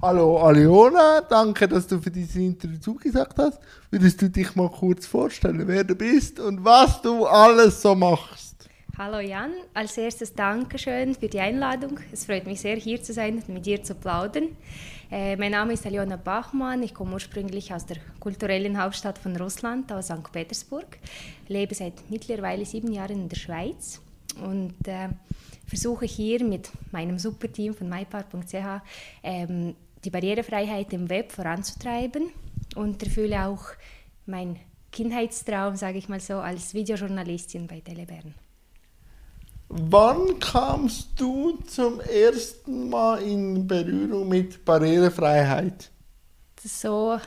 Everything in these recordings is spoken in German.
Hallo Aliona, danke, dass du für dieses Interview zugesagt hast. Würdest du dich mal kurz vorstellen, wer du bist und was du alles so machst? Hallo Jan, als erstes Dankeschön für die Einladung. Es freut mich sehr, hier zu sein und mit dir zu plaudern. Äh, mein Name ist Aliona Bachmann, ich komme ursprünglich aus der kulturellen Hauptstadt von Russland, aus St. Petersburg, lebe seit mittlerweile sieben Jahren in der Schweiz und äh, versuche hier mit meinem Superteam von mypart.ch ähm, die Barrierefreiheit im Web voranzutreiben und erfülle auch meinen Kindheitstraum, sage ich mal so, als Videojournalistin bei Telebern. Wann kamst du zum ersten Mal in Berührung mit Barrierefreiheit? So,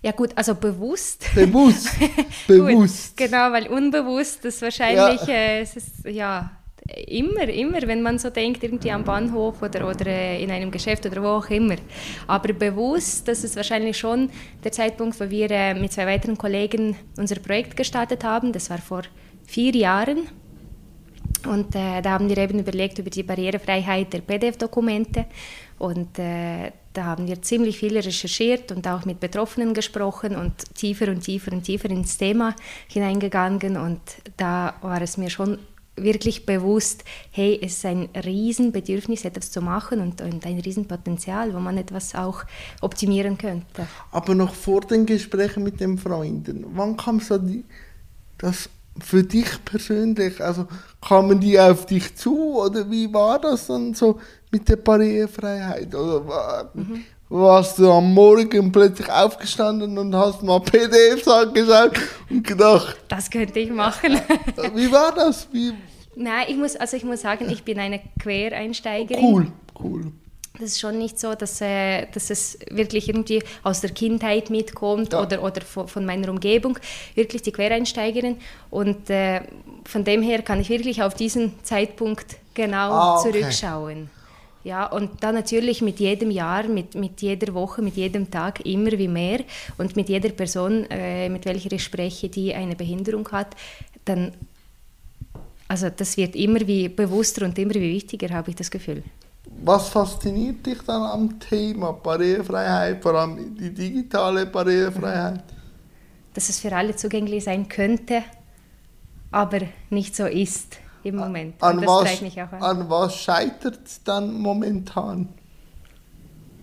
ja gut, also bewusst. Bewusst, bewusst. gut, genau, weil unbewusst das wahrscheinlich, ja. Äh, es ist, ja, immer, immer, wenn man so denkt, irgendwie am Bahnhof oder, oder äh, in einem Geschäft oder wo auch immer. Aber bewusst, das ist wahrscheinlich schon der Zeitpunkt, wo wir äh, mit zwei weiteren Kollegen unser Projekt gestartet haben. Das war vor vier Jahren. Und äh, da haben wir eben überlegt über die Barrierefreiheit der PDF-Dokumente. Und äh, da haben wir ziemlich viel recherchiert und auch mit Betroffenen gesprochen und tiefer und tiefer und tiefer ins Thema hineingegangen. Und da war es mir schon wirklich bewusst, hey, es ist ein Riesenbedürfnis, etwas zu machen und, und ein Riesenpotenzial, wo man etwas auch optimieren könnte. Aber noch vor den Gesprächen mit den Freunden, wann kam so die, das für dich persönlich, also kamen die auf dich zu oder wie war das dann so mit der Barrierefreiheit? Oder mhm. Warst du am Morgen plötzlich aufgestanden und hast mal PDFs angeschaut und gedacht... Das könnte ich machen. wie war das? Wie, Nein, ich muss, also ich muss sagen, ich bin eine Quereinsteigerin. Cool, cool. Das ist schon nicht so, dass, äh, dass es wirklich irgendwie aus der Kindheit mitkommt ja. oder, oder von, von, meiner Umgebung. Wirklich die Quereinsteigerin. Und äh, von dem her kann ich wirklich auf diesen Zeitpunkt genau ah, okay. zurückschauen. Ja, und dann natürlich mit jedem Jahr, mit, mit jeder Woche, mit jedem Tag immer wie mehr und mit jeder Person, äh, mit welcher ich spreche, die eine Behinderung hat, dann also das wird immer wie bewusster und immer wie wichtiger, habe ich das Gefühl. Was fasziniert dich dann am Thema Barrierefreiheit, vor allem die digitale Barrierefreiheit? Dass es für alle zugänglich sein könnte, aber nicht so ist im Moment. An, was, an. an was scheitert es dann momentan?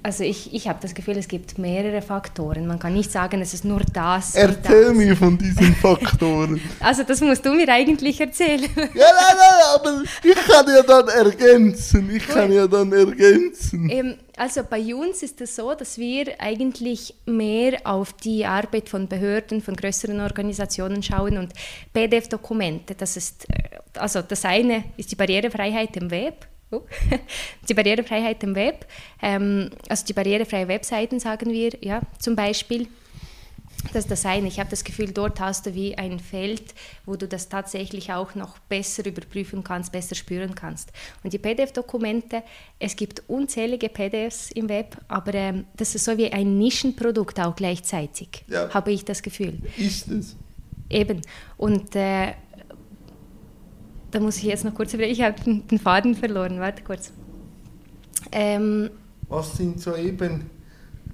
Also ich, ich habe das Gefühl, es gibt mehrere Faktoren. Man kann nicht sagen, es ist nur das. Erzähl das. mir von diesen Faktoren. also das musst du mir eigentlich erzählen. ja, nein, nein, aber ich kann ja dann ergänzen. Ich kann ja dann ergänzen. Ähm, also bei uns ist es so, dass wir eigentlich mehr auf die Arbeit von Behörden, von größeren Organisationen schauen und PDF-Dokumente. Das ist, äh, also das eine ist die Barrierefreiheit im Web Oh. die Barrierefreiheit im Web, ähm, also die barrierefreie Webseiten sagen wir, ja, zum Beispiel. Das ist das eine. Ich habe das Gefühl, dort hast du wie ein Feld, wo du das tatsächlich auch noch besser überprüfen kannst, besser spüren kannst. Und die PDF-Dokumente, es gibt unzählige PDFs im Web, aber ähm, das ist so wie ein Nischenprodukt auch gleichzeitig, ja. habe ich das Gefühl. Ist es? Eben. Und äh, da muss ich jetzt noch kurz überlegen, ich habe den Faden verloren, warte kurz. Ähm, Was sind so eben,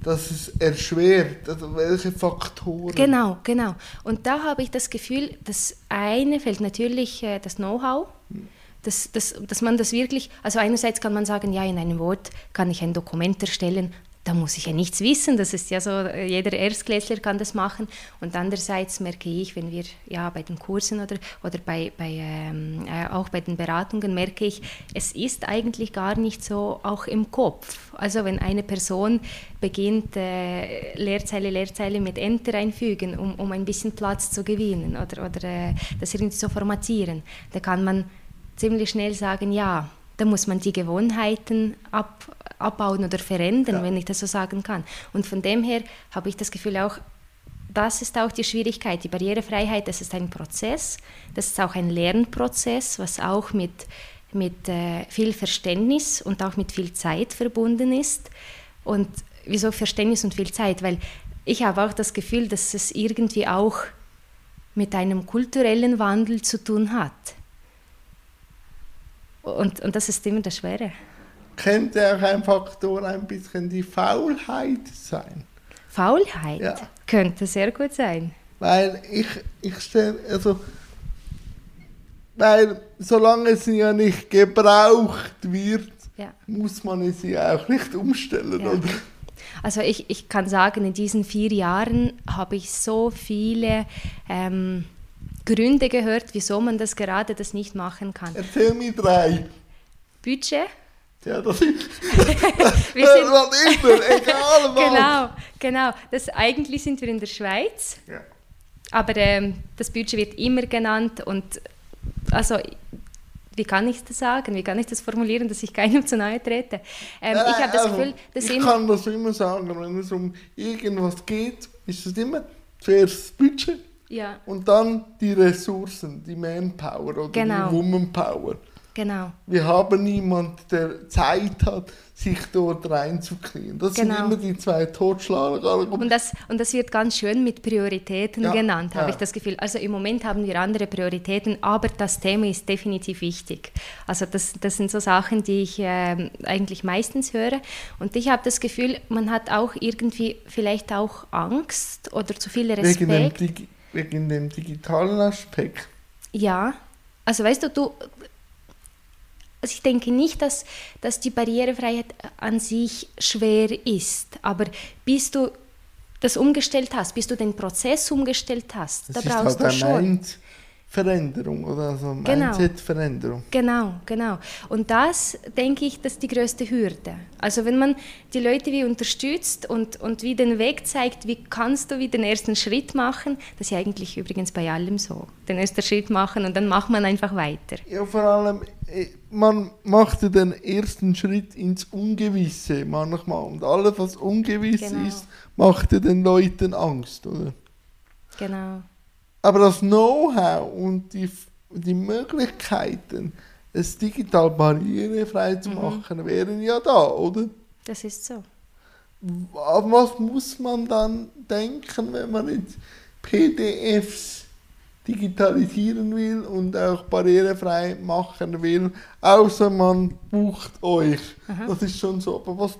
dass es erschwert, also welche Faktoren? Genau, genau. Und da habe ich das Gefühl, das eine fällt natürlich äh, das Know-how, hm. dass, dass, dass man das wirklich, also einerseits kann man sagen, ja, in einem Wort kann ich ein Dokument erstellen, da muss ich ja nichts wissen. Das ist ja so, jeder Erstklässler kann das machen. Und andererseits merke ich, wenn wir ja bei den Kursen oder, oder bei, bei, ähm, äh, auch bei den Beratungen merke ich, es ist eigentlich gar nicht so auch im Kopf. Also wenn eine Person beginnt, äh, Leerzeile, Leerzeile mit Enter einfügen, um, um ein bisschen Platz zu gewinnen oder, oder äh, das irgendwie zu formatieren, da kann man ziemlich schnell sagen, ja, da muss man die Gewohnheiten ab, abbauen oder verändern, ja. wenn ich das so sagen kann. Und von dem her habe ich das Gefühl auch, das ist auch die Schwierigkeit. Die Barrierefreiheit, das ist ein Prozess, das ist auch ein Lernprozess, was auch mit, mit äh, viel Verständnis und auch mit viel Zeit verbunden ist. Und wieso Verständnis und viel Zeit? Weil ich habe auch das Gefühl, dass es irgendwie auch mit einem kulturellen Wandel zu tun hat. Und, und das ist immer das Schwere. könnte auch ein Faktor ein bisschen die Faulheit sein. Faulheit Ja. könnte sehr gut sein. Weil ich, ich stelle, also, weil solange sie ja nicht gebraucht wird, Ja. muss man es ja auch nicht umstellen, Ja. oder? Also ich, ich kann sagen, in diesen vier Jahren habe ich so viele ähm, Gründe gehört, wieso man das gerade das nicht machen kann. Erzähl mir drei. Budget? Ja, das ist Wir sind, was immer, egal was. genau, genau. Das, eigentlich sind wir in der Schweiz, Ja. aber ähm, das Budget wird immer genannt und also wie kann ich das sagen? Wie kann ich das formulieren, dass ich keinem zu nahe trete? Ähm, Nein, ich habe das also, Gefühl, dass ich kann das immer sagen, wenn es um irgendwas geht, ist es immer zuerst das Budget ja, und dann die Ressourcen, die Manpower oder Genau. die Womanpower. genau. Wir haben niemanden, der Zeit hat, sich dort reinzuknien. Das Genau. sind immer die zwei Totschlager. Und das, und das wird ganz schön mit Prioritäten Ja, genannt, habe ja. ich das Gefühl. Also im Moment haben wir andere Prioritäten, aber das Thema ist definitiv wichtig. Also das, das sind so Sachen, die ich ähm, eigentlich meistens höre. Und ich habe das Gefühl, man hat auch irgendwie vielleicht auch Angst oder zu viel wegen, dem Respekt. Digi wegen dem digitalen Aspekt. Ja, also weißt du, du, also ich denke nicht, dass, dass die Barrierefreiheit an sich schwer ist, aber bis du das umgestellt hast, bis du den Prozess umgestellt hast, Das da brauchst halt du schon. Mindveränderung oder also Genau. Mindset-Veränderung. Genau, genau. Und das, denke ich, das ist die größte Hürde. Also wenn man die Leute wie unterstützt und, und wie den Weg zeigt, wie kannst du wie den ersten Schritt machen, das ist ja eigentlich übrigens bei allem so. Den ersten Schritt machen und dann macht man einfach weiter. Ja, vor allem, eh, man macht den ersten Schritt ins Ungewisse manchmal. Und alles, was ungewiss Genau. ist, macht den Leuten Angst, oder? Genau. Aber das Know-how und die, die Möglichkeiten, es digital barrierefrei Mhm. zu machen, wären ja da, oder? Das ist so. An was muss man dann denken, wenn man jetzt PDFs digitalisieren will und auch barrierefrei machen will, außer man bucht euch. Das ist schon so. Aber was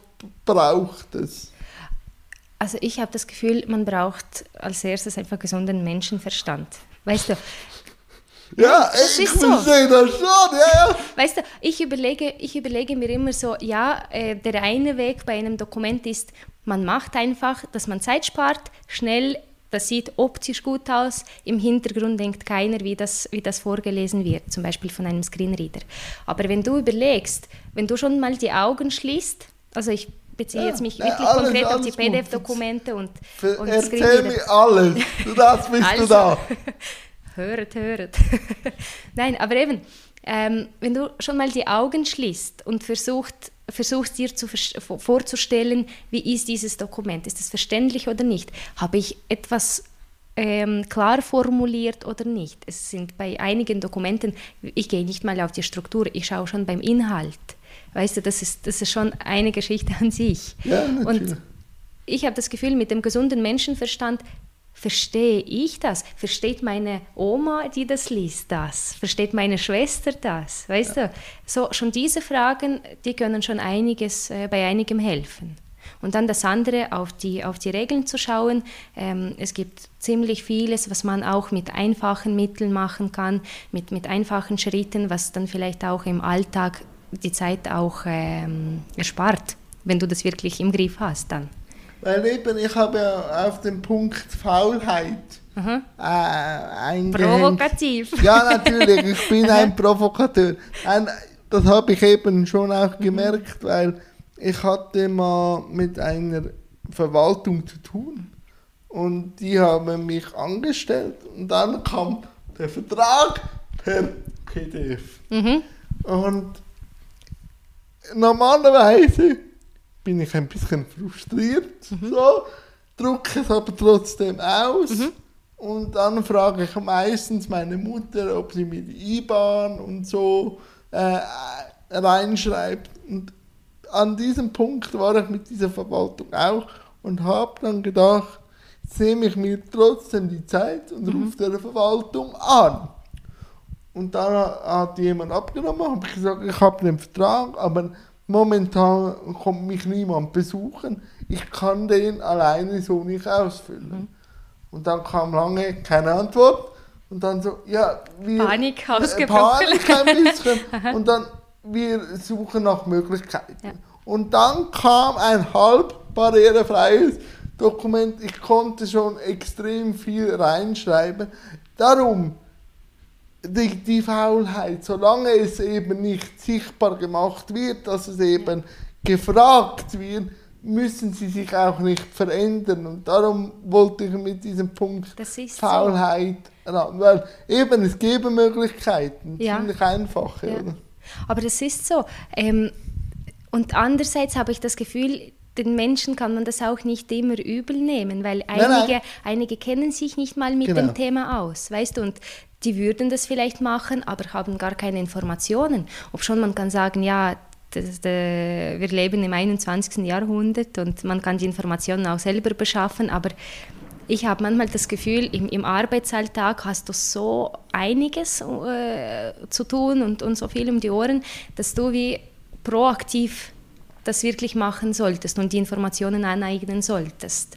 braucht es? Also ich habe das Gefühl, man braucht als erstes einfach gesunden Menschenverstand. Weißt du, Ja, das ich ist so. verstehe das schon. Ja, ja. weißt du, ich überlege, ich überlege mir immer so, ja, äh, der eine Weg bei einem Dokument ist, man macht einfach, dass man Zeit spart, schnell, das sieht optisch gut aus, im Hintergrund denkt keiner, wie das, wie das vorgelesen wird, zum Beispiel von einem Screenreader. Aber wenn du überlegst, wenn du schon mal die Augen schließt, also ich beziehe jetzt mich ja, wirklich alles- konkret auf die alles. PDF-Dokumente und, und Erzähl mir alles. Das bist Also. du da. Höret, höret. Nein, aber eben, ähm, wenn du schon mal die Augen schließt und versucht, versuchst dir zu vorzustellen, wie ist dieses Dokument, ist es verständlich oder nicht, habe ich etwas ähm, klar formuliert oder nicht. Es sind bei einigen Dokumenten, ich gehe nicht mal auf die Struktur, ich schaue schon beim Inhalt. Weißt du, das ist, das ist schon eine Geschichte an sich. Ja, natürlich. Und ich habe das Gefühl, mit dem gesunden Menschenverstand verstehe ich das. Versteht meine Oma, die das liest, das? Versteht meine Schwester das? Weißt du, so schon diese Fragen, die können schon einiges äh, bei einigem helfen. Und dann das andere, auf die, auf die Regeln zu schauen. Ähm, es gibt ziemlich vieles, was man auch mit einfachen Mitteln machen kann, mit, mit einfachen Schritten, was dann vielleicht auch im Alltag die Zeit auch ähm, erspart, wenn du das wirklich im Griff hast dann. Weil eben, ich habe ja auf den Punkt Faulheit Mhm. äh. Provokativ. Ja, natürlich, ich bin ein Provokateur. Ein, das habe ich eben schon auch gemerkt, weil ich hatte mal mit einer Verwaltung zu tun und die haben mich angestellt und dann kam der Vertrag per PDF. Mhm. Und normalerweise bin ich ein bisschen frustriert, so, drücke es aber trotzdem aus. Und dann frage ich meistens meine Mutter, ob sie mir die IBAN und so äh, reinschreibt. Und an diesem Punkt war ich mit dieser Verwaltung auch und habe dann gedacht, jetzt nehme ich mir trotzdem die Zeit und rufe der Verwaltung an. Und dann hat jemand abgenommen, habe ich gesagt, ich habe den Vertrag, aber momentan kommt mich niemand besuchen, ich kann den alleine so nicht ausfüllen. Mhm. Und dann kam lange keine Antwort und dann so, ja, wir... Panik ausgebrochen. Panik ein bisschen und dann, wir suchen nach Möglichkeiten. Ja. Und dann kam ein halb barrierefreies Dokument. Ich konnte schon extrem viel reinschreiben. Darum die, die Faulheit, solange es eben nicht sichtbar gemacht wird, dass es eben gefragt wird, müssen sie sich auch nicht verändern. Und darum wollte ich mit diesem Punkt Das ist so. Faulheit ran. Weil eben, es gäbe Möglichkeiten, Ja. ziemlich einfache, Ja. oder? Aber das ist so. Ähm, und andererseits habe ich das Gefühl, den Menschen kann man das auch nicht immer übel nehmen, weil nein. einige, einige kennen sich nicht mal mit Genau. dem Thema aus, weißt du, und die würden das vielleicht machen, aber haben gar keine Informationen. Ob schon man kann sagen, ja, das, äh, wir leben im 21. Jahrhundert und man kann die Informationen auch selber beschaffen, aber ich habe manchmal das Gefühl, im, im Arbeitsalltag hast du so einiges äh, zu tun und, und so viel um die Ohren, dass du wie proaktiv das wirklich machen solltest und die Informationen aneignen solltest.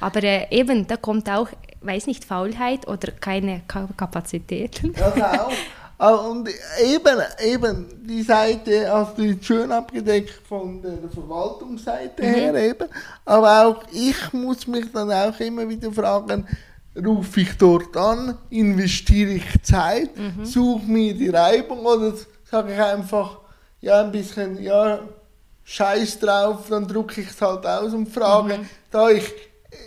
Aber äh, eben, da kommt auch, weiß nicht, Faulheit oder keine Ka Kapazitäten. Das auch. Ah, Und eben, eben, die Seite hast du jetzt schön abgedeckt von der Verwaltungsseite her eben. Aber auch ich muss mich dann auch immer wieder fragen, rufe ich dort an, investiere ich Zeit, suche mir die Reibung oder sage ich einfach, ja, ein bisschen, ja, scheiß drauf, dann drucke ich es halt aus und frage, da ich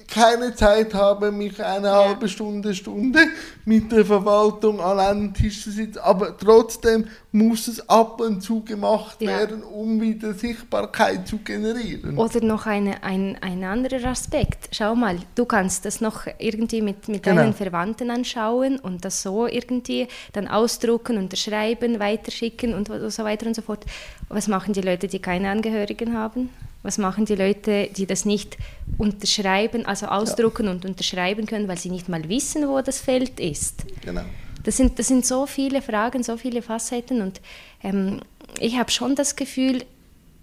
keine Zeit habe, mich eine halbe Stunde, Stunde mit der Verwaltung an einem Tisch zu sitzen, aber trotzdem muss es ab und zu gemacht Ja. werden, um wieder Sichtbarkeit zu generieren. Oder noch eine, ein, ein anderer Aspekt. Schau mal, du kannst das noch irgendwie mit, mit Genau. deinen Verwandten anschauen und das so irgendwie dann ausdrucken, unterschreiben, weiterschicken und so weiter und so fort. Was machen die Leute, die keine Angehörigen haben? Was machen die Leute, die das nicht unterschreiben, also ausdrucken und unterschreiben können, weil sie nicht mal wissen, wo das Feld ist? Genau. Das sind, das sind so viele Fragen, so viele Facetten und ähm, ich habe schon das Gefühl,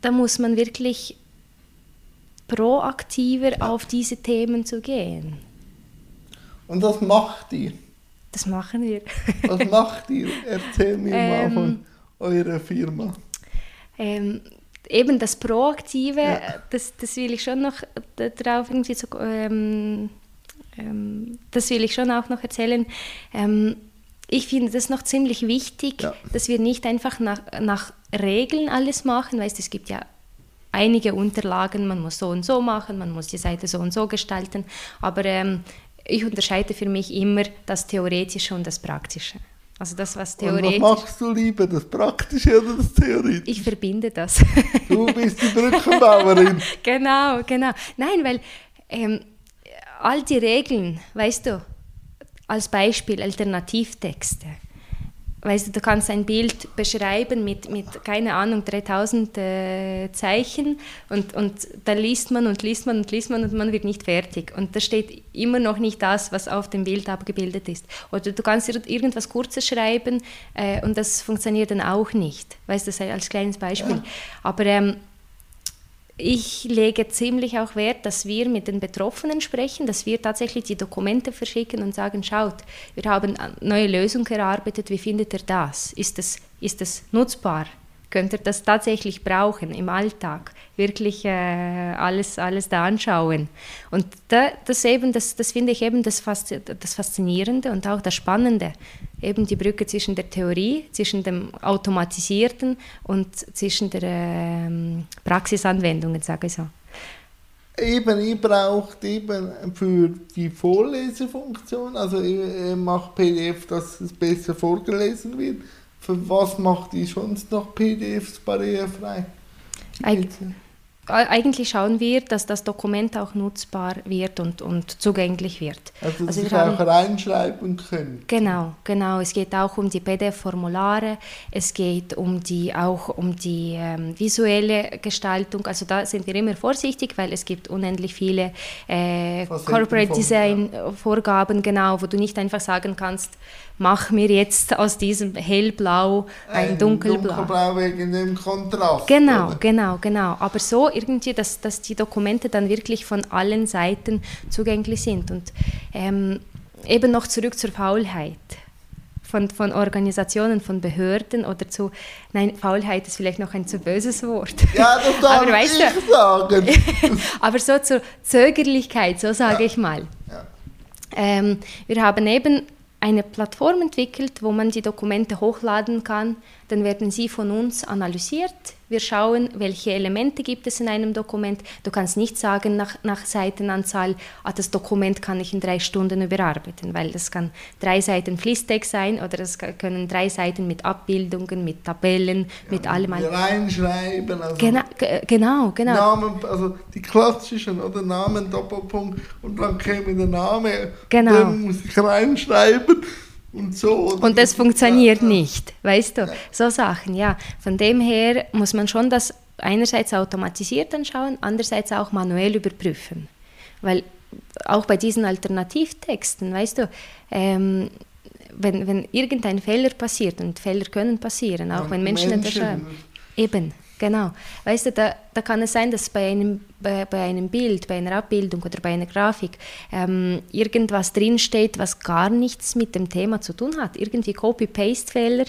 da muss man wirklich proaktiver auf diese Themen zu gehen. Und was macht ihr? Das machen wir. Was macht ihr? Erzähl mir mal Ähm, von eurer Firma. ähm, eben das Proaktive, Ja. das, das will ich schon noch darauf irgendwie so, ähm, ähm, das will ich schon auch noch erzählen. Ähm, ich finde das noch ziemlich wichtig, Ja. dass wir nicht einfach nach, nach Regeln alles machen, weißt es gibt ja einige Unterlagen, man muss so und so machen, man muss die Seite so und so gestalten, aber ähm, ich unterscheide für mich immer das Theoretische und das Praktische. Also das, was Und was theoretisch... machst du lieber, das Praktische oder das Theoretische? Ich verbinde das. Du bist die Brückenbauerin. genau, genau. Nein, weil ähm, all die Regeln, weißt du, als Beispiel Alternativtexte. Weißt du, du kannst ein Bild beschreiben mit, mit keine Ahnung, 3000 äh, Zeichen und, und da liest man und liest man und liest man und man wird nicht fertig. Und da steht immer noch nicht das, was auf dem Bild abgebildet ist. Oder du kannst ir- irgendwas Kurzes schreiben äh, und das funktioniert dann auch nicht. Weißt du, das als kleines Beispiel. Aber ähm, ich lege ziemlich auch Wert, dass wir mit den Betroffenen sprechen, dass wir tatsächlich die Dokumente verschicken und sagen, schaut, wir haben eine neue Lösung erarbeitet, wie findet ihr das? Ist das, ist das nutzbar? Könnt ihr das tatsächlich brauchen im Alltag? Wirklich äh, alles, alles da anschauen. Und da, das, eben, das, das finde ich eben das, Faszi- das Faszinierende und auch das Spannende. Eben die Brücke zwischen der Theorie, zwischen dem Automatisierten und zwischen der ähm, Praxisanwendungen, sage ich so. Eben, ihr braucht eben für die Vorlesefunktion, also ihr ihr macht PDF, dass es besser vorgelesen wird. Für was macht ihr sonst noch PDFs barrierefrei? Eig Äh, eigentlich schauen wir, dass das Dokument auch nutzbar wird und, und zugänglich wird. Also, dass Also wir haben- auch reinschreiben können. Genau, genau. Es geht auch um die PDF-Formulare, es geht um die, auch um die ähm, visuelle Gestaltung. Also da sind wir immer vorsichtig, weil es gibt unendlich viele äh, Corporate Design-Vorgaben, genau, wo du nicht einfach sagen kannst, mach mir jetzt aus diesem hellblau ein, ein dunkelblau. Dunkelblau wegen dem Kontrast. Genau, oder? genau, genau. Aber so irgendwie, dass, dass die Dokumente dann wirklich von allen Seiten zugänglich sind. Und ähm, eben noch zurück zur Faulheit von, von Organisationen, von Behörden oder zu, nein, Faulheit ist vielleicht noch ein zu böses Wort. Ja, das darf aber, weißt ich du, sagen. aber so zur Zögerlichkeit, so sage ja. ich mal. Ja. Ähm, wir haben eben eine Plattform entwickelt, wo man die Dokumente hochladen kann. Dann werden sie von uns analysiert. Wir schauen, welche Elemente gibt es in einem Dokument. Du kannst nicht sagen nach, nach Seitenanzahl, ah, das Dokument kann ich in drei Stunden überarbeiten, weil das kann drei Seiten Fließtext sein oder es können drei Seiten mit Abbildungen, mit Tabellen, ja, mit allem. Reinschreiben. Also genau, genau, genau. Namen, also die klassischen oder Namen, Doppelpunkt und dann käme der Name. Genau. Dann muss ich reinschreiben und so. Und das funktioniert nicht, weißt du? So Sachen, ja. Von dem her muss man schon das einerseits automatisiert anschauen, andererseits auch manuell überprüfen. Weil auch bei diesen Alternativtexten, weißt du, ähm, wenn, wenn irgendein Fehler passiert, und Fehler können passieren, auch und wenn Menschen, Menschen unterschreiben, eben, Genau. Weißt du, da, da kann es sein, dass bei einem, bei, bei einem Bild, bei einer Abbildung oder bei einer Grafik ähm, irgendwas drinsteht, was gar nichts mit dem Thema zu tun hat. Irgendwie Copy-Paste-Fehler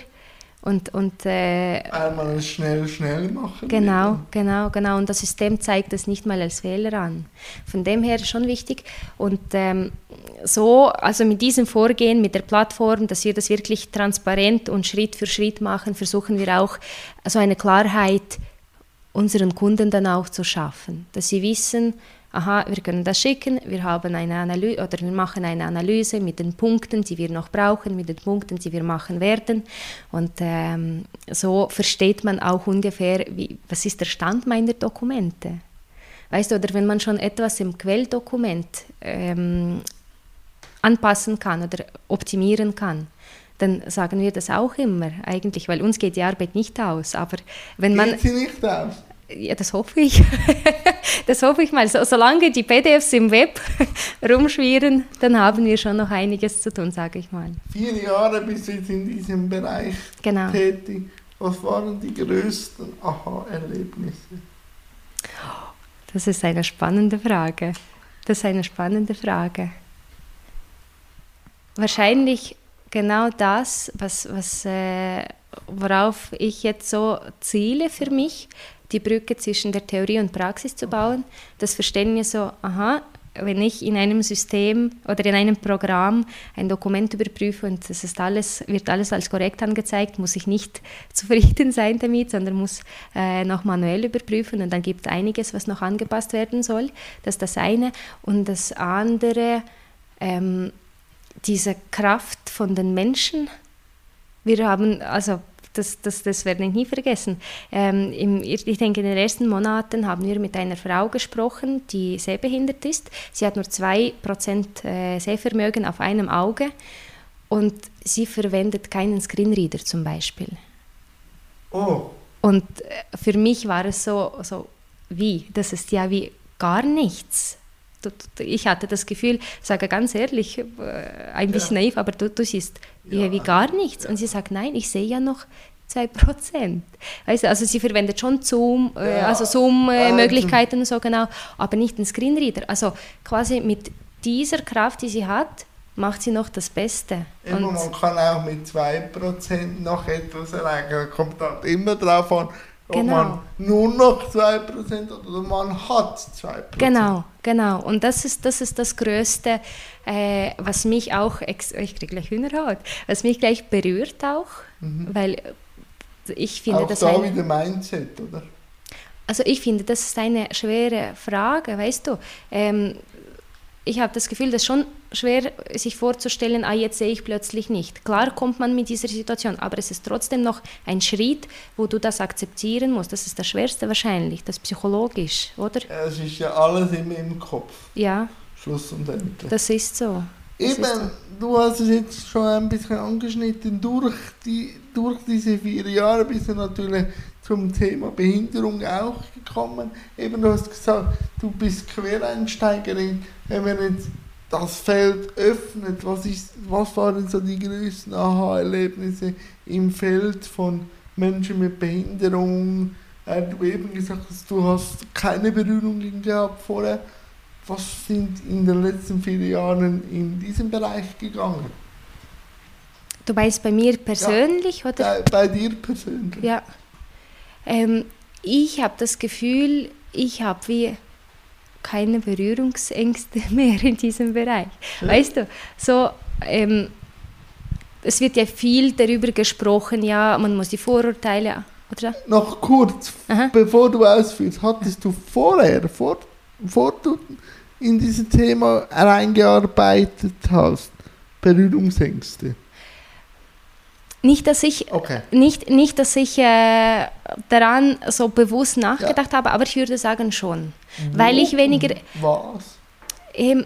und, und, äh, Einmal schnell, schnell machen. Genau, genau, genau. Und das System zeigt das nicht mal als Fehler an. Von dem her schon wichtig. Und ähm, so, also mit diesem Vorgehen, mit der Plattform, dass wir das wirklich transparent und Schritt für Schritt machen, versuchen wir auch so eine Klarheit unseren Kunden dann auch zu schaffen. Dass sie wissen, aha, wir können das schicken, wir haben eine Analyse oder wir machen eine Analyse mit den Punkten, die wir noch brauchen, mit den Punkten, die wir machen werden. Und ähm, so versteht man auch ungefähr, wie, was ist der Stand meiner Dokumente. Weißt du, oder wenn man schon etwas im Quelldokument ähm, anpassen kann oder optimieren kann, dann sagen wir das auch immer eigentlich, weil uns geht die Arbeit nicht aus. Aber wenn man geht sie nicht aus? Ja, das hoffe ich. das hoffe ich mal. So, solange die PDFs im Web rumschwirren, dann haben wir schon noch einiges zu tun, sage ich mal. Vier Jahre bist du jetzt in diesem Bereich genau. tätig. Was waren die größten Aha-Erlebnisse? Das ist eine spannende Frage. Das ist eine spannende Frage. Wahrscheinlich genau das, was, was, äh, worauf ich jetzt so ziele für mich, die Brücke zwischen der Theorie und Praxis zu bauen. Das Verständnis so, aha, wenn ich in einem System oder in einem Programm ein Dokument überprüfe und es ist alles, wird alles als korrekt angezeigt, muss ich nicht zufrieden sein damit, sondern muss äh, noch manuell überprüfen und dann gibt es einiges, was noch angepasst werden soll. Das ist das eine. Und das andere, ähm, diese Kraft von den Menschen. Wir haben, also das, das, das werde ich nie vergessen. Ähm, im, ich denke, in den ersten Monaten haben wir mit einer Frau gesprochen, die sehbehindert ist. Sie hat nur 2% äh, Sehvermögen auf einem Auge und sie verwendet keinen Screenreader zum Beispiel. Oh. Und äh, für mich war es so, so wie? Das ist ja wie gar nichts ich hatte das Gefühl, sage ganz ehrlich, äh, ein bisschen ja. naiv, aber du, du siehst ja. wie gar nichts. Und sie sagt, nein, ich sehe ja noch 2%. Weißt du, also sie verwendet schon Zoom, äh, ja. also Zoom-Möglichkeiten und so genau, aber nicht den Screenreader. Also quasi mit dieser Kraft, die sie hat, macht sie noch das Beste. Immer, und man kann auch mit 2% noch etwas erreichen. Kommt halt immer drauf an, Genau. Ob man nur noch 2% oder man hat 2%. Genau, genau. Und das ist das, ist das Größte, äh, was mich auch, ich kriege gleich Hühnerhaut, was mich gleich berührt auch, mhm. weil ich finde, auch das da wieder Mindset, oder? Also ich finde, das ist eine schwere Frage, weißt du. Ähm, ich habe das Gefühl, das ist schon schwer, sich vorzustellen, ah, jetzt sehe ich plötzlich nicht. Klar kommt man mit dieser Situation, aber es ist trotzdem noch ein Schritt, wo du das akzeptieren musst. Das ist das Schwerste wahrscheinlich, das psychologisch, oder? Es ist ja alles immer im Kopf. Ja. Schluss und Ende. Das ist so. Das Eben, ist so. du hast es jetzt schon ein bisschen angeschnitten. Durch, die, durch diese vier Jahre bist du natürlich zum Thema Behinderung auch gekommen. Eben, du hast gesagt, du bist Quereinsteigerin. Wenn wir jetzt das Feld öffnet. Was, ist, was waren so die größten Aha-Erlebnisse im Feld von Menschen mit Behinderung? Äh, du eben gesagt hast, du hast keine Berührungen gehabt vorher. Was sind in den letzten vier Jahren in diesem Bereich gegangen? Du meinst bei mir persönlich ja, oder? Bei, bei, dir persönlich. Ja. Ähm, ich habe das Gefühl, ich habe wie keine Berührungsängste mehr in diesem Bereich. Ja. Weißt du, so, ähm, es wird ja viel darüber gesprochen, ja, man muss die Vorurteile, oder? Noch kurz, Aha. bevor du ausführst, hattest du vorher, vor, vor du in dieses Thema reingearbeitet hast, Berührungsängste? Nicht, dass ich, okay. nicht, nicht, dass ich äh, daran so bewusst nachgedacht ja. habe, aber ich würde sagen schon. Wo? Weil ich weniger. Was? Ähm,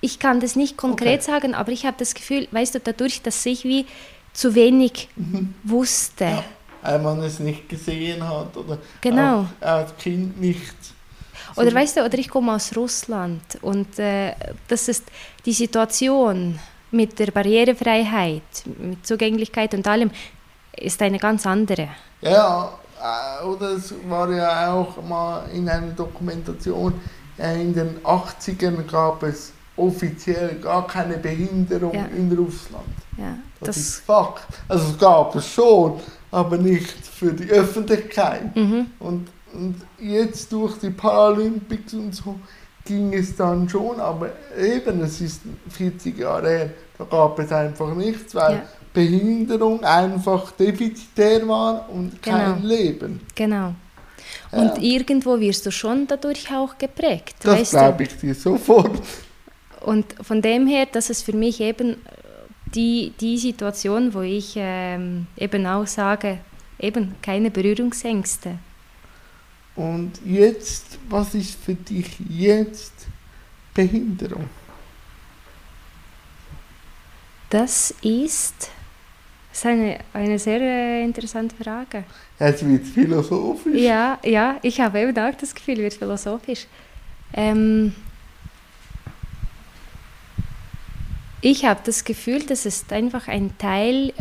ich kann das nicht konkret okay. sagen, aber ich habe das Gefühl, weißt du, dadurch, dass ich wie zu wenig mhm. wusste. Ja, weil man es nicht gesehen hat oder genau. als Kind nicht. Oder weißt du, oder ich komme aus Russland und äh, das ist die Situation mit der Barrierefreiheit, mit Zugänglichkeit und allem, ist eine ganz andere. Ja, äh, oder es war ja auch mal in einer Dokumentation, äh, in den 80ern gab es offiziell gar keine Behinderung ja. in Russland. Ja, das, das, ist Fakt. Also es gab es schon, aber nicht für die Öffentlichkeit. Mhm. Und, und jetzt durch die Paralympics und so ging es dann schon, aber eben, es ist 40 Jahre her, da gab es einfach nichts, weil ja. Behinderung einfach defizitär war und genau. kein Leben. Genau. Und ja. irgendwo wirst du schon dadurch auch geprägt. Das glaube ich dir sofort. Und von dem her, das ist für mich eben die, die Situation, wo ich ähm, eben auch sage, eben keine Berührungsängste. Und jetzt, was ist für dich jetzt Behinderung? Das ist, das ist eine, eine sehr äh, interessante Frage. Es wird philosophisch. Ja, ja, ich habe eben auch das Gefühl, es wird philosophisch. Ähm, ich habe das Gefühl, das ist einfach ein Teil,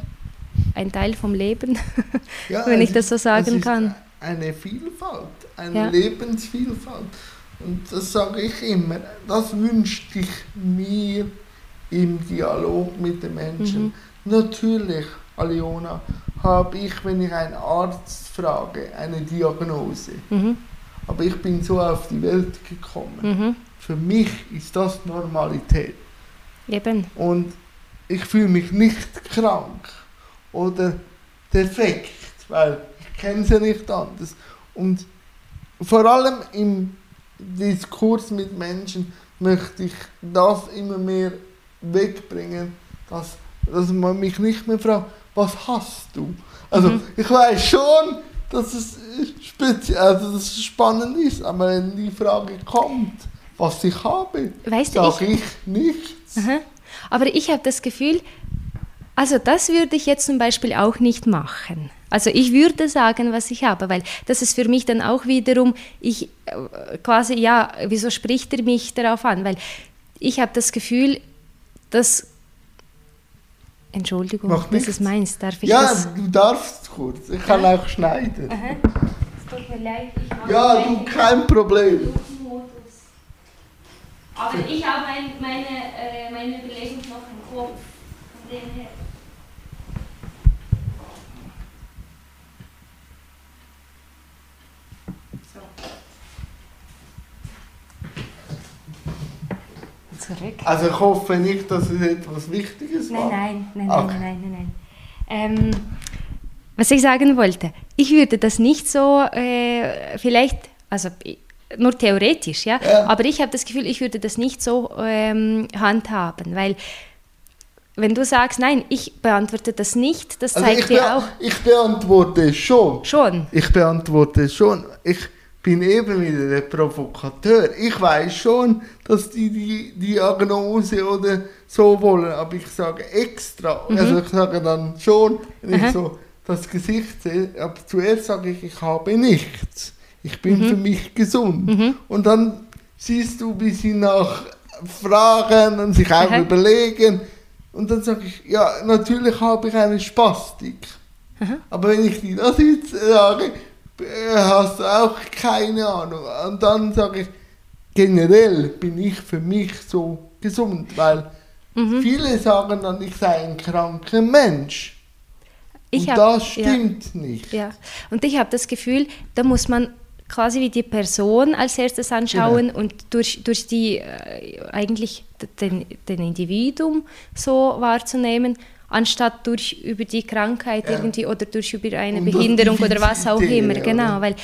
ein Teil vom Leben, ja, wenn ich das so sagen kann. Eine Vielfalt eine ja. Lebensvielfalt. Und das sage ich immer, das wünschte ich mir im Dialog mit den Menschen. Mhm. Natürlich, Aliona, habe ich, wenn ich einen Arzt frage, eine Diagnose. Mhm. Aber ich bin so auf die Welt gekommen. Mhm. Für mich ist das Normalität. Eben. Und ich fühle mich nicht krank oder defekt, weil ich kenne sie nicht anders. Und vor allem im Diskurs mit Menschen möchte ich das immer mehr wegbringen, dass, dass man mich nicht mehr fragt, was hast du? Also mhm. ich weiß schon, dass es speziell, also dass es spannend ist, aber wenn die Frage kommt, was ich habe, sage ich, ich nichts. Aha. Aber ich habe das Gefühl, also das würde ich jetzt zum Beispiel auch nicht machen. Also ich würde sagen, was ich habe, weil das ist für mich dann auch wiederum, ich äh, quasi, ja, wieso spricht er mich darauf an? Weil ich habe das Gefühl, dass Entschuldigung, Mach was ist meins? Darf ich ja, das? du darfst kurz. Ich kann ja? auch schneiden. Aha. Es tut mir leid. ja, du, kein Problem. Aber ich habe mein, meine, äh, meine Überlegung noch im Kopf. Von dem her. Zurück. Also ich hoffe nicht, dass es etwas Wichtiges war. Nein, nein, nein, okay. nein, nein, nein. Ähm, was ich sagen wollte, ich würde das nicht so äh, vielleicht, also nur theoretisch, ja, ja. aber ich habe das Gefühl, ich würde das nicht so ähm, handhaben, weil wenn du sagst, nein, ich beantworte das nicht, das also zeigt dir auch. Ich beantworte schon. Schon. Ich beantworte schon. Ich bin eben wieder der Provokateur. Ich weiß schon, dass die die Diagnose oder so wollen, aber ich sage extra, mhm. also ich sage dann schon, wenn Aha. ich so das Gesicht sehe, aber zuerst sage ich, ich habe nichts. Ich bin mhm. für mich gesund. Mhm. Und dann siehst du, wie sie nach fragen und sich auch Aha. überlegen. Und dann sage ich, ja, natürlich habe ich eine Spastik. Aber wenn ich dir das jetzt sage, äh, hast du auch keine Ahnung. Und dann sage ich, generell bin ich für mich so gesund, weil Mhm. viele sagen dann, ich sei ein kranker Mensch. Ich und hab- das ja. stimmt nicht. Ja, und ich habe das Gefühl, da muss man quasi wie die Person als erstes anschauen Genau. und durch, durch die äh, eigentlich den, den Individuum so wahrzunehmen, anstatt durch über die Krankheit Ja. irgendwie oder durch über eine Und Behinderung oder was auch immer. oder? Genau, weil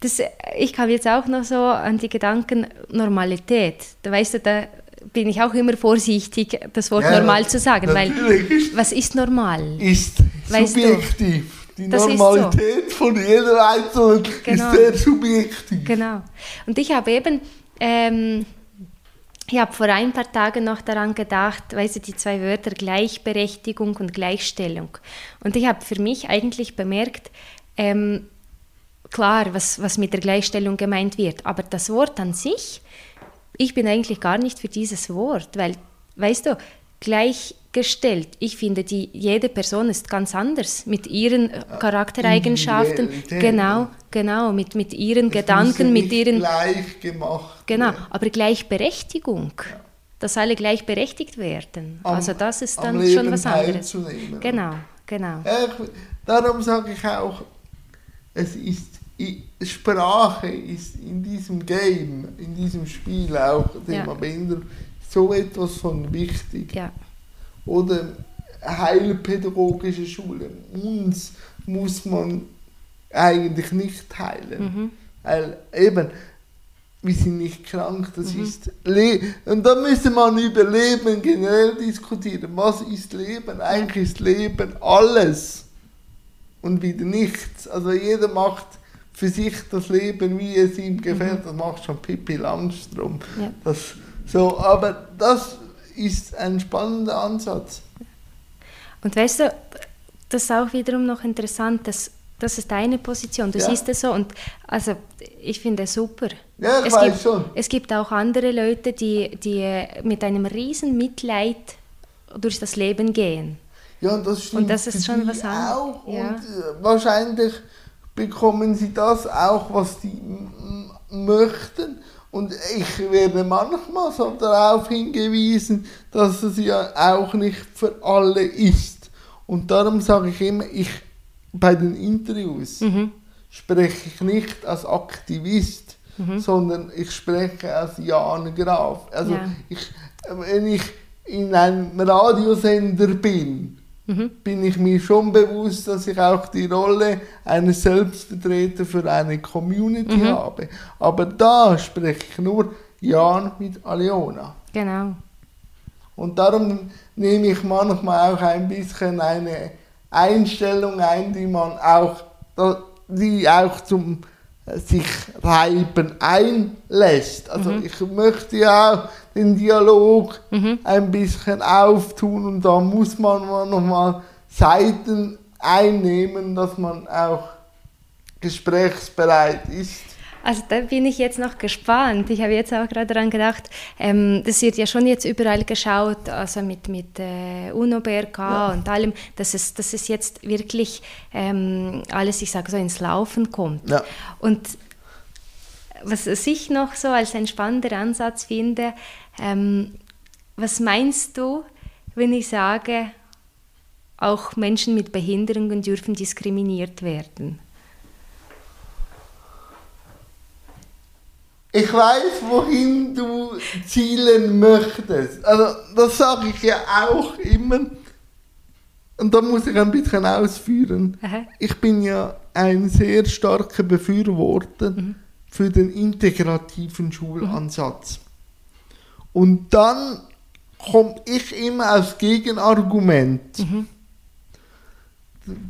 das, äh, ich kam jetzt auch noch so an die Gedanken Normalität. Da weißt du, da bin ich auch immer vorsichtig, das Wort Ja, normal zu sagen, weil was ist normal? Ist Weißt du, subjektiv. Die das Normalität von jeder Einzelnen Genau. ist sehr subjektiv. Genau. Und ich habe eben, ähm, ich habe vor ein paar Tagen noch daran gedacht, weißt du, die zwei Wörter Gleichberechtigung und Gleichstellung. Und ich habe für mich eigentlich bemerkt, ähm, klar, was, was mit der Gleichstellung gemeint wird, aber das Wort an sich, ich bin eigentlich gar nicht für dieses Wort, weil, weißt du, gleichgestellt, ich finde, die, jede Person ist ganz anders mit ihren äh, Charaktereigenschaften, genau, ja. genau, mit, mit ihren Es Gedanken, ja mit ihren, gleich gemacht genau, werden. aber Gleichberechtigung, dass alle gleichberechtigt werden, Am- also das ist dann schon was anderes. Genau, genau. Ja, ich, darum sage ich auch, es ist Sprache ist in diesem Game, in diesem Spiel auch Thema Ja. Behinderung so etwas von wichtig. Ja, Oder heilpädagogische Schule. Uns muss man eigentlich nicht heilen. mhm. Weil eben, wir sind nicht krank, das Mhm. ist Le Und da müsste man über Leben generell diskutieren. Was ist Leben? Eigentlich ist Leben alles und wieder nichts. Also jeder macht für sich das Leben, wie es ihm gefällt. Das macht schon Pippi Langstrom. Mhm. Ja. Das, so, aber das ist ein spannender Ansatz. Und weißt du, das ist auch wiederum noch interessant, dass das ist deine Position. Du Ja. siehst es so und also ich finde es super. Ja, ich es weiß gibt, schon. Es gibt auch andere Leute, die, die mit einem riesen Mitleid durch das Leben gehen. Ja, und das stimmt Und das ist schon was anderes, auch. ja. Und äh, wahrscheinlich bekommen sie das auch, was sie möchten. Und ich werde manchmal so darauf hingewiesen, dass es ja auch nicht für alle ist. Und darum sage ich immer, ich bei den Interviews Mhm. spreche ich nicht als Aktivist, Mhm. sondern ich spreche als Jan Graf. Also Ja. ich, wenn ich in einem Radiosender bin, Mhm. bin ich mir schon bewusst, dass ich auch die Rolle eines Selbstvertreters für eine Community Mhm. habe. Aber da spreche ich nur Jan mit Aliona. Genau. Und darum nehme ich manchmal auch ein bisschen eine Einstellung ein, die man auch, die auch zum sich reiben einlässt. Also ich möchte ja auch den Dialog ein bisschen auftun und da muss man nochmal Seiten einnehmen, dass man auch gesprächsbereit ist. Also da bin ich jetzt noch gespannt. Ich habe jetzt auch gerade daran gedacht, ähm, das wird ja schon jetzt überall geschaut, also mit, mit äh, UNO-BRK und allem, dass es, dass es jetzt wirklich ähm, alles, ich sage so, ins Laufen kommt. Ja. Und was ich noch so als ein spannender Ansatz finde, ähm, was meinst du, wenn ich sage, auch Menschen mit Behinderungen dürfen diskriminiert werden? Ich weiß, wohin du zielen möchtest. Also, das sage ich ja auch immer. Und da muss ich ein bisschen ausführen. Aha. Ich bin ja ein sehr starker Befürworter für den integrativen Schulansatz. Und dann komme ich immer als Gegenargument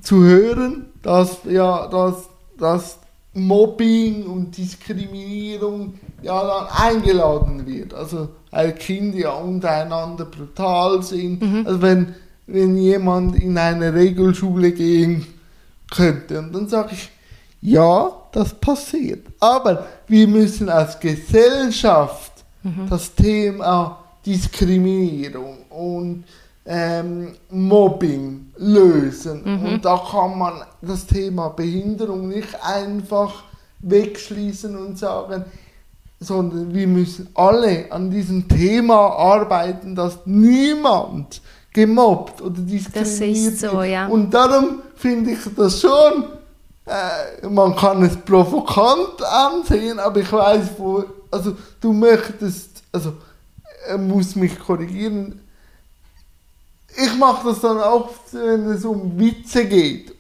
zu hören, dass ja dass, dass Mobbing und Diskriminierung ja dann eingeladen wird. Also weil Kinder ja untereinander brutal sind. Also wenn, wenn jemand in eine Regelschule gehen könnte. Und dann sage ich, ja, das passiert. Aber wir müssen als Gesellschaft das Thema Diskriminierung und ähm, Mobbing lösen. Mhm. Und da kann man das Thema Behinderung nicht einfach wegschließen und sagen, sondern wir müssen alle an diesem Thema arbeiten, dass niemand gemobbt oder diskriminiert ist so, wird. ja. Und darum finde ich das schon, äh, man kann es provokant ansehen, aber ich weiß, wo, also du möchtest, also er muss mich korrigieren, ich mache das dann auch, wenn es um Witze geht,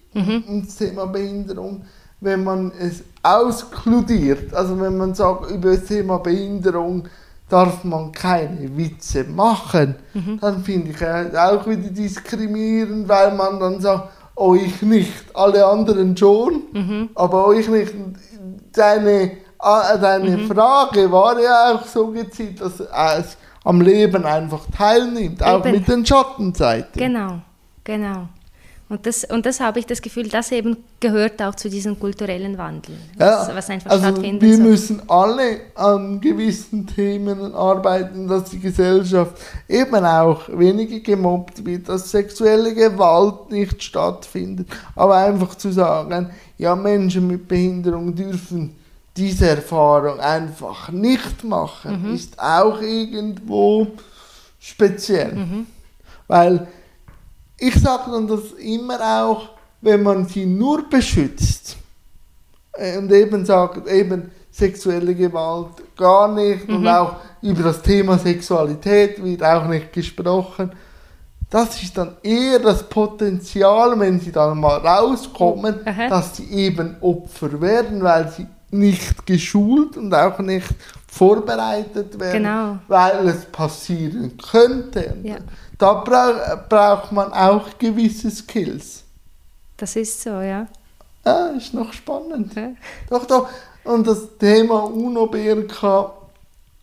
um das Thema Behinderung, wenn man es auskludiert, also wenn man sagt, über das Thema Behinderung darf man keine Witze machen, dann finde ich es auch wieder diskriminierend, weil man dann sagt, oh ich nicht, alle anderen schon, aber euch nicht. Deine, äh, deine Frage war ja auch so gezielt, dass es am Leben einfach teilnimmt, auch Eben. mit den Schattenseiten. Genau, genau. Und das, und das habe ich das Gefühl, das eben gehört auch zu diesem kulturellen Wandel, was, was einfach also stattfindet. wir so. müssen alle an gewissen Themen arbeiten, dass die Gesellschaft eben auch weniger gemobbt wird, dass sexuelle Gewalt nicht stattfindet, aber einfach zu sagen, ja Menschen mit Behinderung dürfen diese Erfahrung einfach nicht machen, Mhm. ist auch irgendwo speziell, Mhm. weil ich sage dann das immer auch, wenn man sie nur beschützt äh, und eben sagt, eben sexuelle Gewalt gar nicht und auch über das Thema Sexualität wird auch nicht gesprochen. Das ist dann eher das Potenzial, wenn sie dann mal rauskommen, Aha. dass sie eben Opfer werden, weil sie nicht geschult und auch nicht vorbereitet werden, Genau. weil es passieren könnte. Ja. Da brauch, braucht man auch gewisse Skills. Das ist so, ja. Ah, ist noch spannend. Ja. Doch, doch. Und das Thema UNO-BRK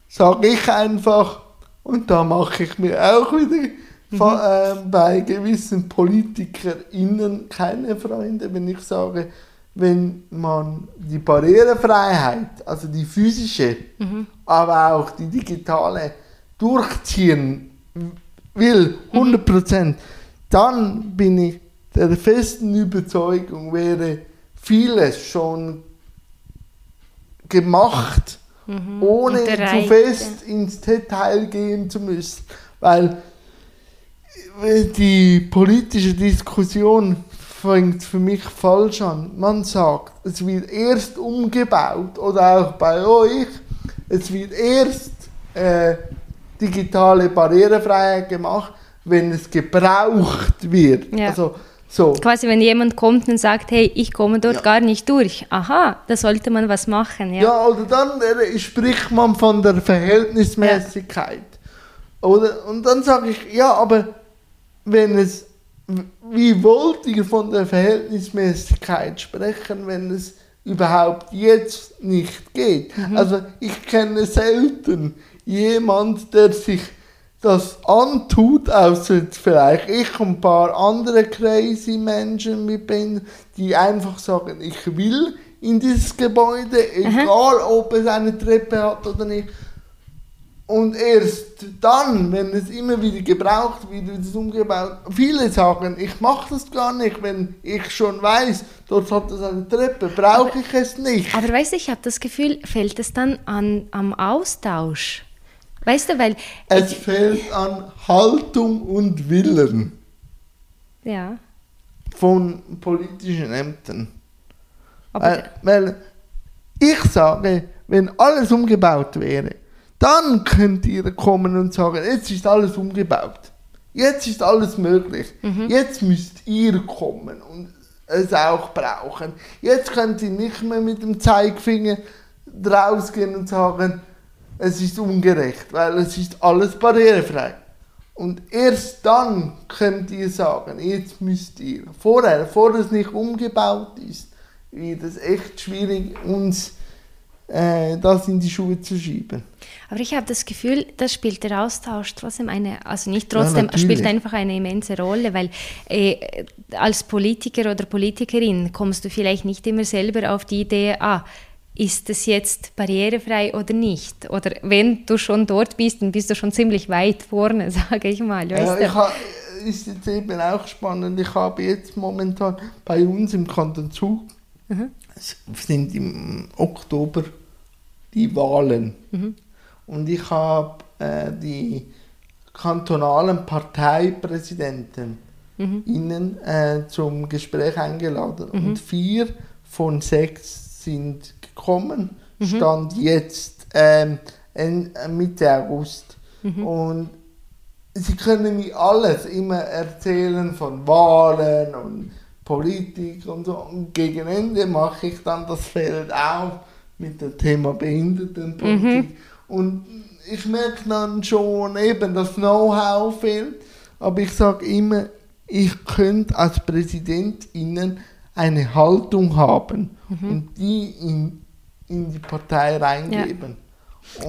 sage ich einfach, und da mache ich mir auch wieder fa- äh, bei gewissen PolitikerInnen keine Freunde, wenn ich sage, wenn man die Barrierefreiheit, also die physische, aber auch die digitale, durchziehen will, 100%, dann bin ich der festen Überzeugung, wäre vieles schon gemacht, ohne Und zu fest ins Detail gehen zu müssen. Weil äh, die politische Diskussion fängt für mich falsch an. Man sagt, es wird erst umgebaut oder auch bei euch, es wird erst äh, digitale Barrierefreiheit gemacht, wenn es gebraucht wird. Ja. Also so. Quasi, wenn jemand kommt und sagt, hey, ich komme dort Ja. gar nicht durch. Aha, da sollte man was machen, ja. Ja, oder dann äh, spricht man von der Verhältnismäßigkeit. Oder, und dann sage ich, ja, aber wenn es, wie wollt ihr von der Verhältnismäßigkeit sprechen, wenn es überhaupt jetzt nicht geht? Also ich kenne selten jemand, der sich das antut, außer jetzt vielleicht ich und ein paar andere crazy Menschen mit Behinderung, die einfach sagen, ich will in dieses Gebäude, egal ob es eine Treppe hat oder nicht. Und erst dann, wenn es immer wieder gebraucht wird, wird es umgebaut. Viele sagen, ich mache das gar nicht, wenn ich schon weiß, dort hat es eine Treppe, brauche ich es nicht. Aber weißt du, ich habe das Gefühl, fällt es dann an, am Austausch? Weißt du, weil. Es fehlt an Haltung und Willen ja, von politischen Ämtern. Weil, weil ich sage, wenn alles umgebaut wäre, dann könnt ihr kommen und sagen, jetzt ist alles umgebaut. Jetzt ist alles möglich. Jetzt müsst ihr kommen und es auch brauchen. Jetzt könnt ihr nicht mehr mit dem Zeigefinger rausgehen und sagen, es ist ungerecht, weil es ist alles barrierefrei. Und erst dann könnt ihr sagen, jetzt müsst ihr. Vorher, bevor es nicht umgebaut ist, wird es echt schwierig, uns äh, das in die Schuhe zu schieben. Aber ich habe das Gefühl, da spielt der Austausch trotzdem eine, also nicht Ja, trotzdem, natürlich. spielt einfach eine immense Rolle, weil äh, als Politiker oder Politikerin kommst du vielleicht nicht immer selber auf die Idee, ah, ist es jetzt barrierefrei oder nicht? Oder wenn du schon dort bist, dann bist du schon ziemlich weit vorne, sage ich mal. Ja, ich ha, ist jetzt eben auch spannend. Ich habe jetzt momentan bei uns im Kanton Zug, mhm. sind im Oktober die Wahlen. Mhm. Und ich habe äh, die kantonalen Parteipräsidenten mhm. ihnen äh, zum Gespräch eingeladen. Mhm. Und vier von sechs sind gekommen, mhm. stand jetzt ähm, äh, Mitte August. Mhm. Und sie können mir alles immer erzählen von Wahlen und Politik und so. Und gegen Ende mache ich dann das Feld auf mit dem Thema Behindertenpolitik. Und ich merke dann schon eben, das Know-how fehlt. Aber ich sage immer, ich könnte als Präsident Ihnen eine Haltung haben mhm. und die in, in die Partei reingeben. Ja.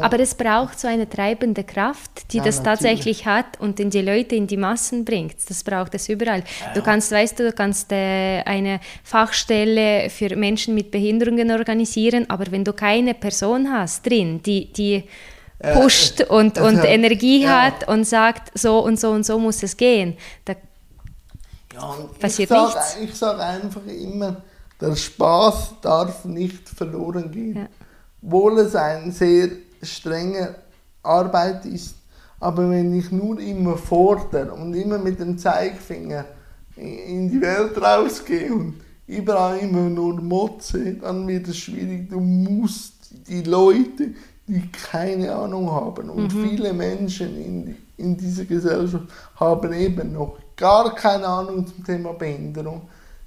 Aber es braucht so eine treibende Kraft, die ja, das natürlich. tatsächlich hat und in die Leute in die Massen bringt. Das braucht es überall. Ja, du kannst, weißt du, du kannst äh, eine Fachstelle für Menschen mit Behinderungen organisieren, aber wenn du keine Person hast drin, die, die pusht äh, und, und hat, Energie hat und sagt, so und so und so muss es gehen, da passiert ich sag, nichts. Ich sage einfach immer, der Spaß darf nicht verloren gehen. Wohl es ein sehr strenge Arbeit ist. Aber wenn ich nur immer fordere und immer mit dem Zeigefinger in die Welt rausgehe und überall immer nur motze, dann wird es schwierig. Du musst die Leute, die keine Ahnung haben und mhm. viele Menschen in, in dieser Gesellschaft haben eben noch gar keine Ahnung zum Thema Behinderung,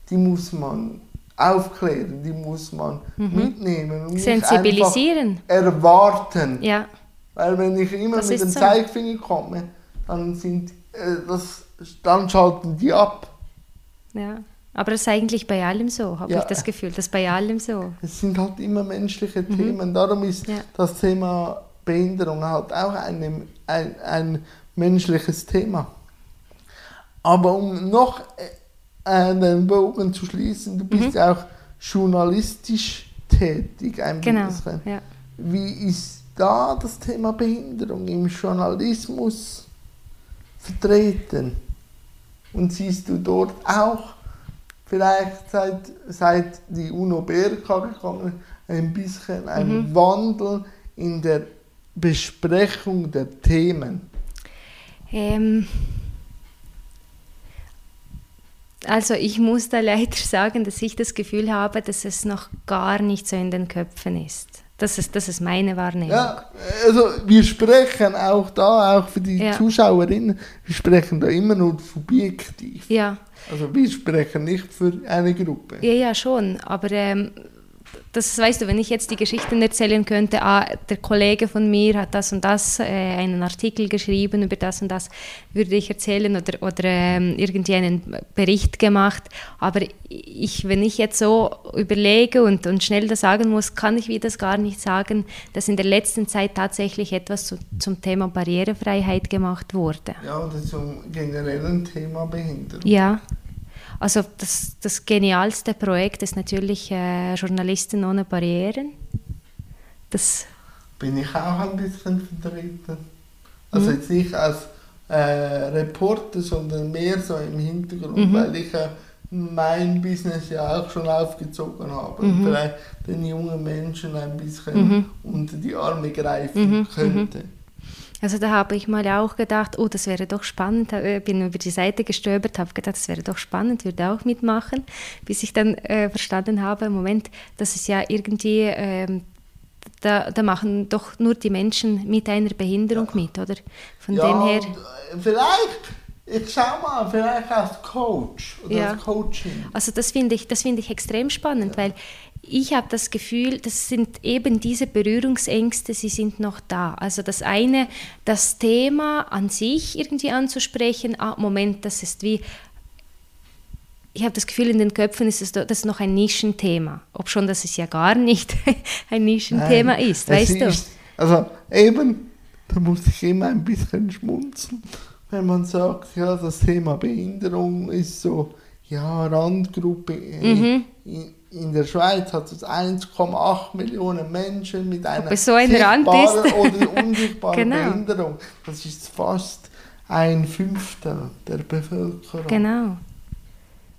die muss man aufklären, die muss man mhm. mitnehmen und sensibilisieren, erwarten. Ja. Weil wenn ich immer das mit dem so. Zeigefinger komme, dann sind äh, das, dann schalten die ab. Ja. Aber das ist eigentlich bei allem so, habe ja. ich das Gefühl. Das ist bei allem so. Es sind halt immer menschliche mhm. Themen. Darum ist ja. das Thema Behinderung halt auch ein, ein, ein menschliches Thema. Aber um noch den Bogen zu schließen, du bist mhm. auch journalistisch tätig ein genau, Ja. Wie ist da das Thema Behinderung im Journalismus vertreten? Und siehst du dort auch vielleicht seit, seit die UNO BRK gekommen ein bisschen ein mhm. Wandel in der Besprechung der Themen? Ähm, also ich muss da leider sagen, dass ich das Gefühl habe, dass es noch gar nicht so in den Köpfen ist. Das ist, das ist meine Wahrnehmung. Ja, also wir sprechen auch da, auch für die ja. Zuschauerinnen, wir sprechen da immer nur subjektiv. Ja. Also wir sprechen nicht für eine Gruppe. Ja, ja, schon. Aber ähm, das weißt du, wenn ich jetzt die Geschichten erzählen könnte, ah, der Kollege von mir hat das und das, äh, einen Artikel geschrieben über das und das, würde ich erzählen oder, oder ähm, irgendwie einen Bericht gemacht. Aber ich, wenn ich jetzt so überlege und, und schnell das sagen muss, kann ich wie das gar nicht sagen, dass in der letzten Zeit tatsächlich etwas zu, zum Thema Barrierefreiheit gemacht wurde. Ja, oder zum generellen Thema Behinderung. Ja. Also das, das genialste Projekt ist natürlich äh, Journalisten ohne Barrieren. Das bin ich auch ein bisschen vertreten. Also mhm. jetzt nicht als äh, Reporter, sondern mehr so im Hintergrund, mhm. weil ich äh, mein Business ja auch schon aufgezogen habe mhm. und vielleicht den jungen Menschen ein bisschen mhm. unter die Arme greifen mhm. könnte. Also da habe ich mal auch gedacht, oh, das wäre doch spannend. Ich bin über die Seite gestöbert, habe gedacht, das wäre doch spannend, würde auch mitmachen, bis ich dann äh, verstanden habe, Moment, das ist ja irgendwie, äh, da, da machen doch nur die Menschen mit einer Behinderung ja. mit, oder? Von ja, dem her. Äh, vielleicht ich schau mal, vielleicht als Coach oder ja. als Coaching. Also das finde ich, das ich extrem spannend, weil ich habe das Gefühl, das sind eben diese Berührungsängste, sie sind noch da. Also das eine, das Thema an sich irgendwie anzusprechen, ah, Moment, das ist wie, ich habe das Gefühl, in den Köpfen ist es das ist noch ein Nischenthema, ob schon das es ja gar nicht ein Nischenthema Nein, ist, weißt ist, du? Also eben, da muss ich immer ein bisschen schmunzeln, wenn man sagt, ja, das Thema Behinderung ist so, ja, Randgruppe. Mhm in der Schweiz hat es 1,8 Millionen Menschen mit einer so ein sichtbaren oder unsichtbaren Genau. Behinderung. Das ist fast ein Fünftel der Bevölkerung. Genau.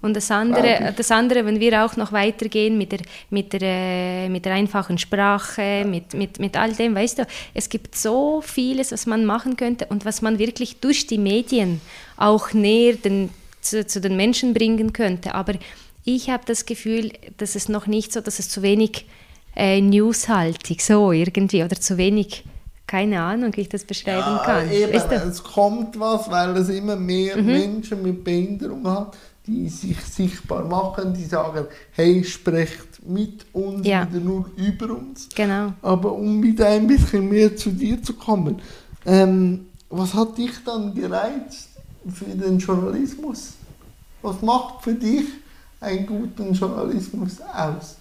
Und das andere, das andere, wenn wir auch noch weitergehen mit der, mit der, äh, mit der einfachen Sprache, mit, mit, mit all dem, weißt du, es gibt so vieles, was man machen könnte und was man wirklich durch die Medien auch näher den, zu, zu den Menschen bringen könnte. Aber ich habe das Gefühl, dass es noch nicht so, dass es zu wenig äh, newshaltig, so irgendwie, oder zu wenig, keine Ahnung, wie ich das beschreiben Ja, kann. eben, Weißt du? es kommt was, weil es immer mehr Mhm. Menschen mit Behinderung hat, die sich sichtbar machen, die sagen, hey, sprecht mit uns, Ja. wieder nur über uns. Genau. Aber um wieder ein bisschen mehr zu dir zu kommen, ähm, was hat dich dann gereizt für den Journalismus? Was macht für dich einen guten Journalismus aus?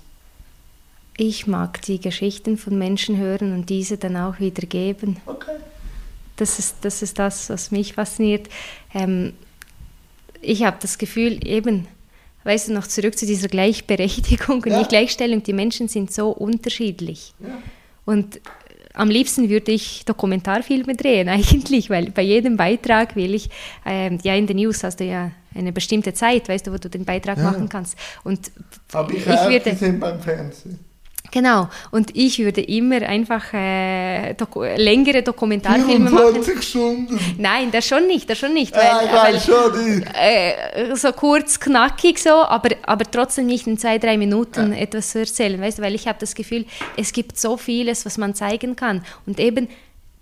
Ich mag die Geschichten von Menschen hören und diese dann auch wiedergeben. Okay. Das ist das, ist das was mich fasziniert. Ähm, ich habe das Gefühl, eben, weißt du, noch zurück zu dieser Gleichberechtigung und Ja. nicht Gleichstellung, die Menschen sind so unterschiedlich. Ja. Und am liebsten würde ich Dokumentarfilme drehen, eigentlich, weil bei jedem Beitrag will ich, ähm, ja, in den News hast du ja eine bestimmte Zeit, weißt du, wo du den Beitrag Ja. machen kannst. Und Habe ich, ich auch würde, gesehen beim Fernsehen. Genau, und ich würde immer einfach äh, doku längere Dokumentarfilme machen. 24 Stunden. Nein, das schon nicht, das schon nicht. Weil, Ja, ich weiß schon. Äh, so kurz, knackig so, aber, aber trotzdem nicht in zwei, drei Minuten etwas zu erzählen, weißt weil ich habe das Gefühl, es gibt so vieles, was man zeigen kann und eben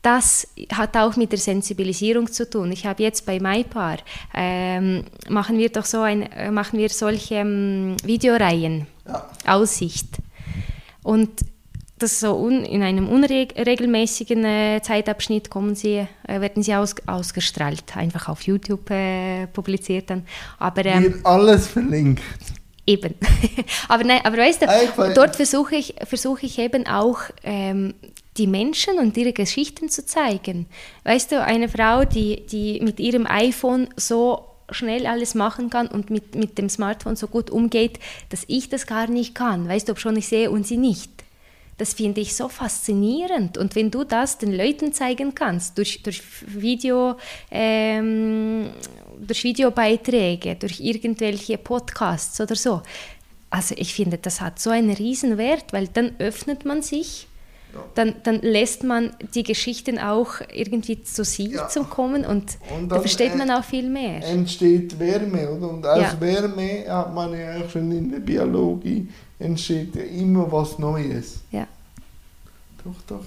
das hat auch mit der Sensibilisierung zu tun. Ich habe jetzt bei MyPar ähm, machen wir doch so ein, äh, machen wir solche ähm, Videoreihen, Ja. Aussicht und das so un, in einem unregelmäßigen äh, Zeitabschnitt kommen sie, äh, werden sie aus, ausgestrahlt, einfach auf YouTube äh, publiziert dann. Aber ähm, wird alles verlinkt. eben. aber nein, aber weißt du, dort versuche ich, versuche ich eben auch ähm, die Menschen und ihre Geschichten zu zeigen. Weißt du, eine Frau, die, die mit ihrem iPhone so schnell alles machen kann und mit, mit dem Smartphone so gut umgeht, dass ich das gar nicht kann. Weißt du, ob schon ich sehe und sie nicht. Das finde ich so faszinierend. Und wenn du das den Leuten zeigen kannst, durch, durch, Video, ähm, durch Videobeiträge, durch irgendwelche Podcasts oder so, also ich finde, das hat so einen Riesenwert, weil dann öffnet man sich, dann, dann lässt man die Geschichten auch irgendwie zu sich Ja. zum kommen und, Und da versteht man auch viel mehr. entsteht Wärme. Oder? Und aus Ja. Wärme hat man ja auch schon in der Biologie, entsteht ja immer was Neues. Ja. Doch, doch.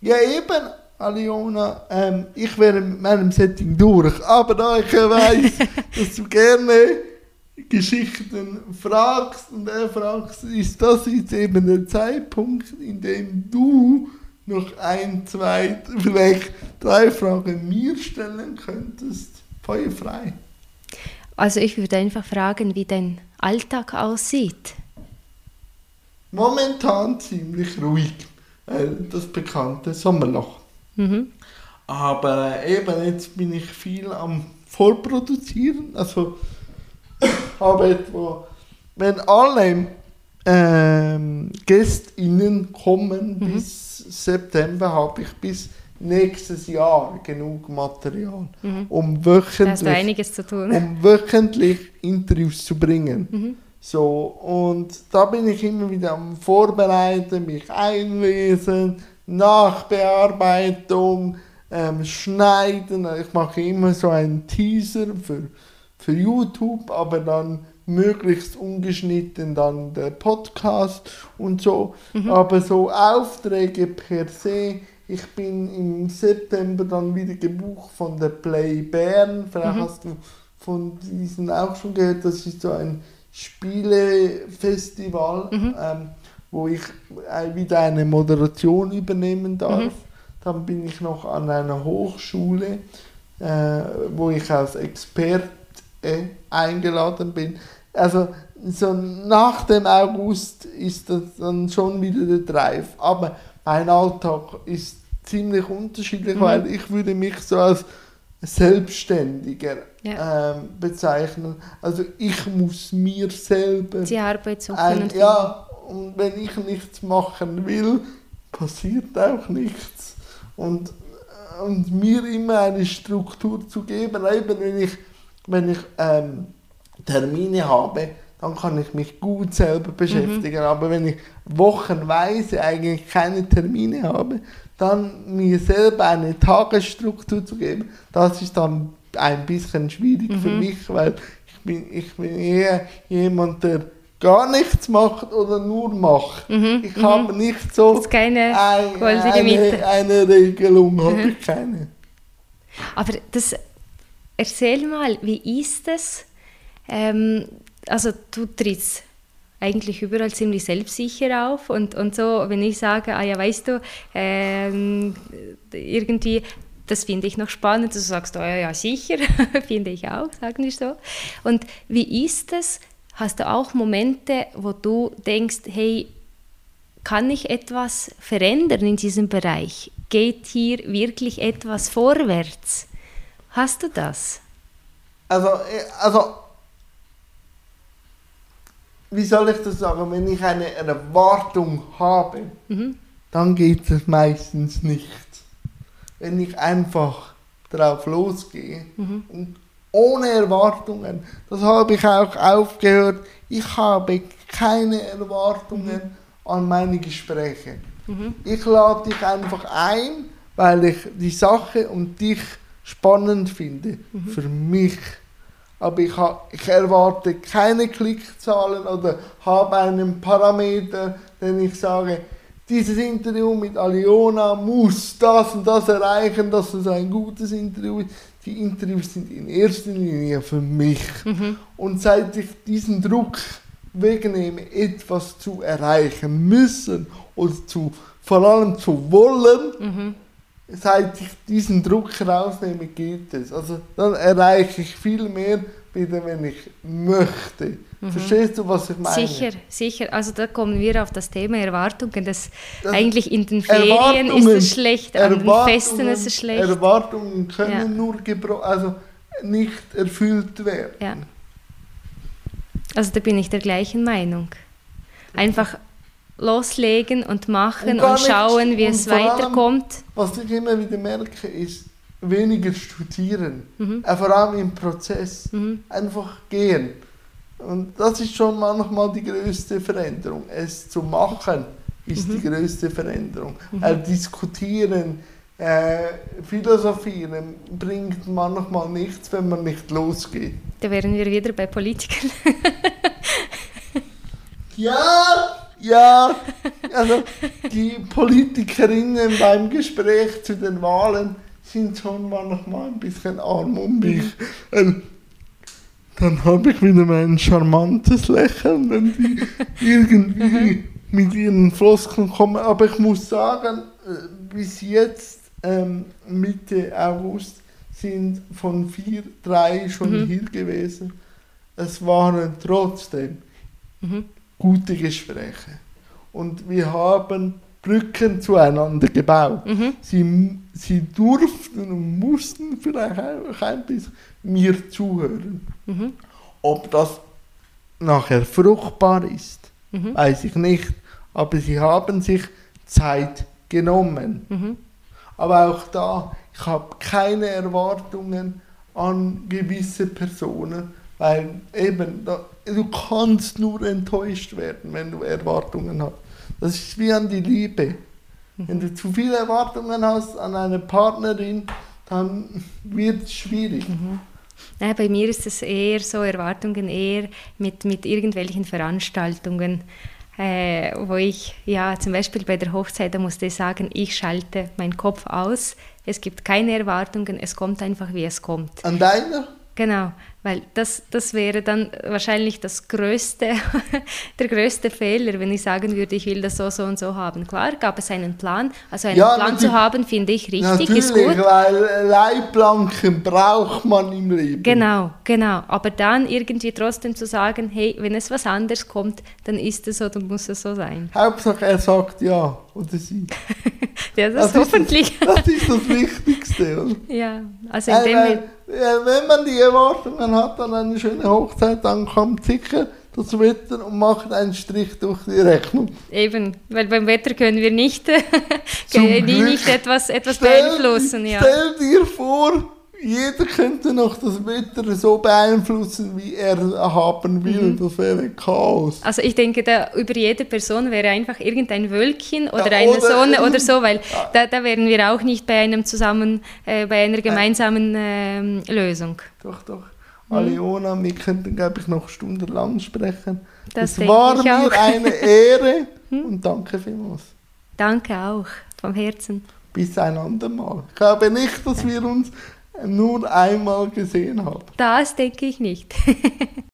Ja, eben, Aliona, ähm, ich wäre mit meinem Setting durch, aber da ich ja weiss, dass du gerne Geschichten fragst und er fragst, ist das jetzt eben der Zeitpunkt, in dem du noch ein, zwei, vielleicht drei Fragen mir stellen könntest? Feuerfrei. Also ich würde einfach fragen, wie dein Alltag aussieht. Momentan ziemlich ruhig, weil das bekannte Sommerloch. Mhm. Aber eben jetzt bin ich viel am Vorproduzieren. Also habe etwa, wenn alle ähm, GästInnen kommen Mhm. bis September, habe ich bis nächstes Jahr genug Material, um Mhm. Du wöchentlich, um wöchentlich Interviews zu bringen. Mhm. So, und da bin ich immer wieder am Vorbereiten, mich einlesen, Nachbearbeitung, ähm, Schneiden. Ich mache immer so einen Teaser für, für YouTube, aber dann möglichst ungeschnitten dann der Podcast und so. Aber so Aufträge per se, ich bin im September dann wieder gebucht von der Play Bern. Vielleicht hast du von diesen auch schon gehört, das ist so ein Spielefestival, ähm, wo ich äh, wieder eine Moderation übernehmen darf. Dann bin ich noch an einer Hochschule, äh, wo ich als Experte eingeladen bin. Also so nach dem August ist das dann schon wieder der Drive. Aber mein Alltag ist ziemlich unterschiedlich, Mhm. weil ich würde mich so als selbstständiger ähm, bezeichnen. Also ich muss mir selber... Die Arbeit suchen ein, und Ja, und wenn ich nichts machen will, passiert auch nichts. Und, und mir immer eine Struktur zu geben, eben wenn ich, wenn ich ähm, Termine habe, dann kann ich mich gut selber beschäftigen. Aber wenn ich wochenweise eigentlich keine Termine habe, dann mir selber eine Tagesstruktur zu geben, das ist dann ein bisschen schwierig für mich, weil ich bin, ich bin eher jemand, der gar nichts macht oder nur macht. ich habe nicht so Das ist keine ein, eine, eine Regelung, habe ich keine. Aber das, erzähl mal, wie ist es? Ähm, also du trittst eigentlich überall ziemlich selbstsicher auf und, und so, wenn ich sage, ah ja, weißt du, ähm, irgendwie, das finde ich noch spannend, du sagst, oh ja, ja, sicher, finde ich auch, sagen wir so. Und wie ist es? Hast du auch Momente, wo du denkst, hey, kann ich etwas verändern in diesem Bereich? Geht hier wirklich etwas vorwärts? Hast du das? Also, äh, also, wie soll ich das sagen? Wenn ich eine Erwartung habe, dann geht es meistens nicht. Wenn ich einfach drauf losgehe und ohne Erwartungen, das habe ich auch aufgehört, ich habe keine Erwartungen an meine Gespräche. Ich lade dich einfach ein, weil ich die Sache und dich spannend finde. Für mich. Aber ich, ich erwarte keine Klickzahlen oder habe einen Parameter, den ich sage, dieses Interview mit Aliona muss das und das erreichen, dass es ein gutes Interview ist. Die Interviews sind in erster Linie für mich. Und seit ich diesen Druck wegnehme, etwas zu erreichen müssen oder zu, vor allem zu wollen, seit ich diesen Druck rausnehme, geht es. Also dann erreiche ich viel mehr, wieder wenn ich möchte. Verstehst du, was ich meine? Sicher, sicher. Also da kommen wir auf das Thema Erwartungen. Das, Das- eigentlich in den Ferien ist es schlecht, an den Festen ist es schlecht. Erwartungen können Ja. nur gebro also nicht erfüllt werden. Ja. Also da bin ich der gleichen Meinung. Einfach loslegen und machen Und und, nicht- schauen, wie und es vor allem- weiterkommt. Was ich immer wieder merke, ist weniger studieren. Mhm. Äh, vor allem im Prozess. Einfach gehen. Und das ist schon manchmal die größte Veränderung. Es zu machen ist Mhm. die größte Veränderung. Äh, diskutieren, äh, philosophieren bringt manchmal nichts, wenn man nicht losgeht. Da wären wir wieder bei Politikern. Ja, ja. Also die Politikerinnen beim Gespräch zu den Wahlen sind schon manchmal ein bisschen arm um mich. Ähm, dann habe ich wieder mein charmantes Lächeln, wenn die irgendwie mit ihren Floskeln kommen. Aber ich muss sagen, äh, bis jetzt, ähm, Mitte August, sind von vier, drei schon hier gewesen. Es waren trotzdem gute Gespräche. Und wir haben Brücken zueinander gebaut. Sie, sie durften und mussten vielleicht auch ein bisschen mir zuhören. Ob das nachher fruchtbar ist, weiß ich nicht. Aber sie haben sich Zeit genommen. Aber auch da, ich habe keine Erwartungen an gewisse Personen, weil eben, da, du kannst nur enttäuscht werden, wenn du Erwartungen hast. Das ist wie an die Liebe. Wenn du zu viele Erwartungen hast an eine Partnerin, dann wird es schwierig. Nein, bei mir ist es eher so Erwartungen eher mit, mit irgendwelchen Veranstaltungen, äh, wo ich, ja, zum Beispiel bei der Hochzeit, da musste ich sagen, ich schalte meinen Kopf aus, es gibt keine Erwartungen, es kommt einfach, wie es kommt. An deiner? genau. Weil das, das wäre dann wahrscheinlich das größte, der größte Fehler, wenn ich sagen würde, ich will das so, so und so haben. Klar, gab es einen Plan. Also einen Ja, Plan zu haben, finde ich richtig, Natürlich, ist gut. weil Leitplanken braucht man im Leben. Genau, genau. Aber dann irgendwie trotzdem zu sagen, hey, wenn es was anderes kommt, dann ist es so, dann muss es so sein. Hauptsache er sagt ja oder sie. Ja, das, Das ist hoffentlich. Das, das ist das Wichtigste. Oder? ja, also in Äh, dem äh, wenn man die Erwartungen hat an eine schöne Hochzeit, dann kommt sicher das Wetter und macht einen Strich durch die Rechnung. Eben, weil beim Wetter können wir nicht, äh, Glück. nicht etwas, etwas Stell- beeinflussen. Ja. Stell dir vor, jeder könnte noch das Wetter so beeinflussen, wie er haben will. Mhm. Das wäre Chaos. Also ich denke, da über jede Person wäre einfach irgendein Wölkchen oder Ja, eine oder Sonne oder so, weil da, da wären wir auch nicht bei einem zusammen, äh, bei einer gemeinsamen ähm, Lösung. Doch, doch. Mhm. Aliona, wir könnten, glaube ich, noch stundenlang sprechen. Das es war mir eine Ehre und danke vielmals. Danke auch, vom Herzen. Bis ein andermal. Ich glaube nicht, dass wir uns nur einmal gesehen haben. Das denke ich nicht.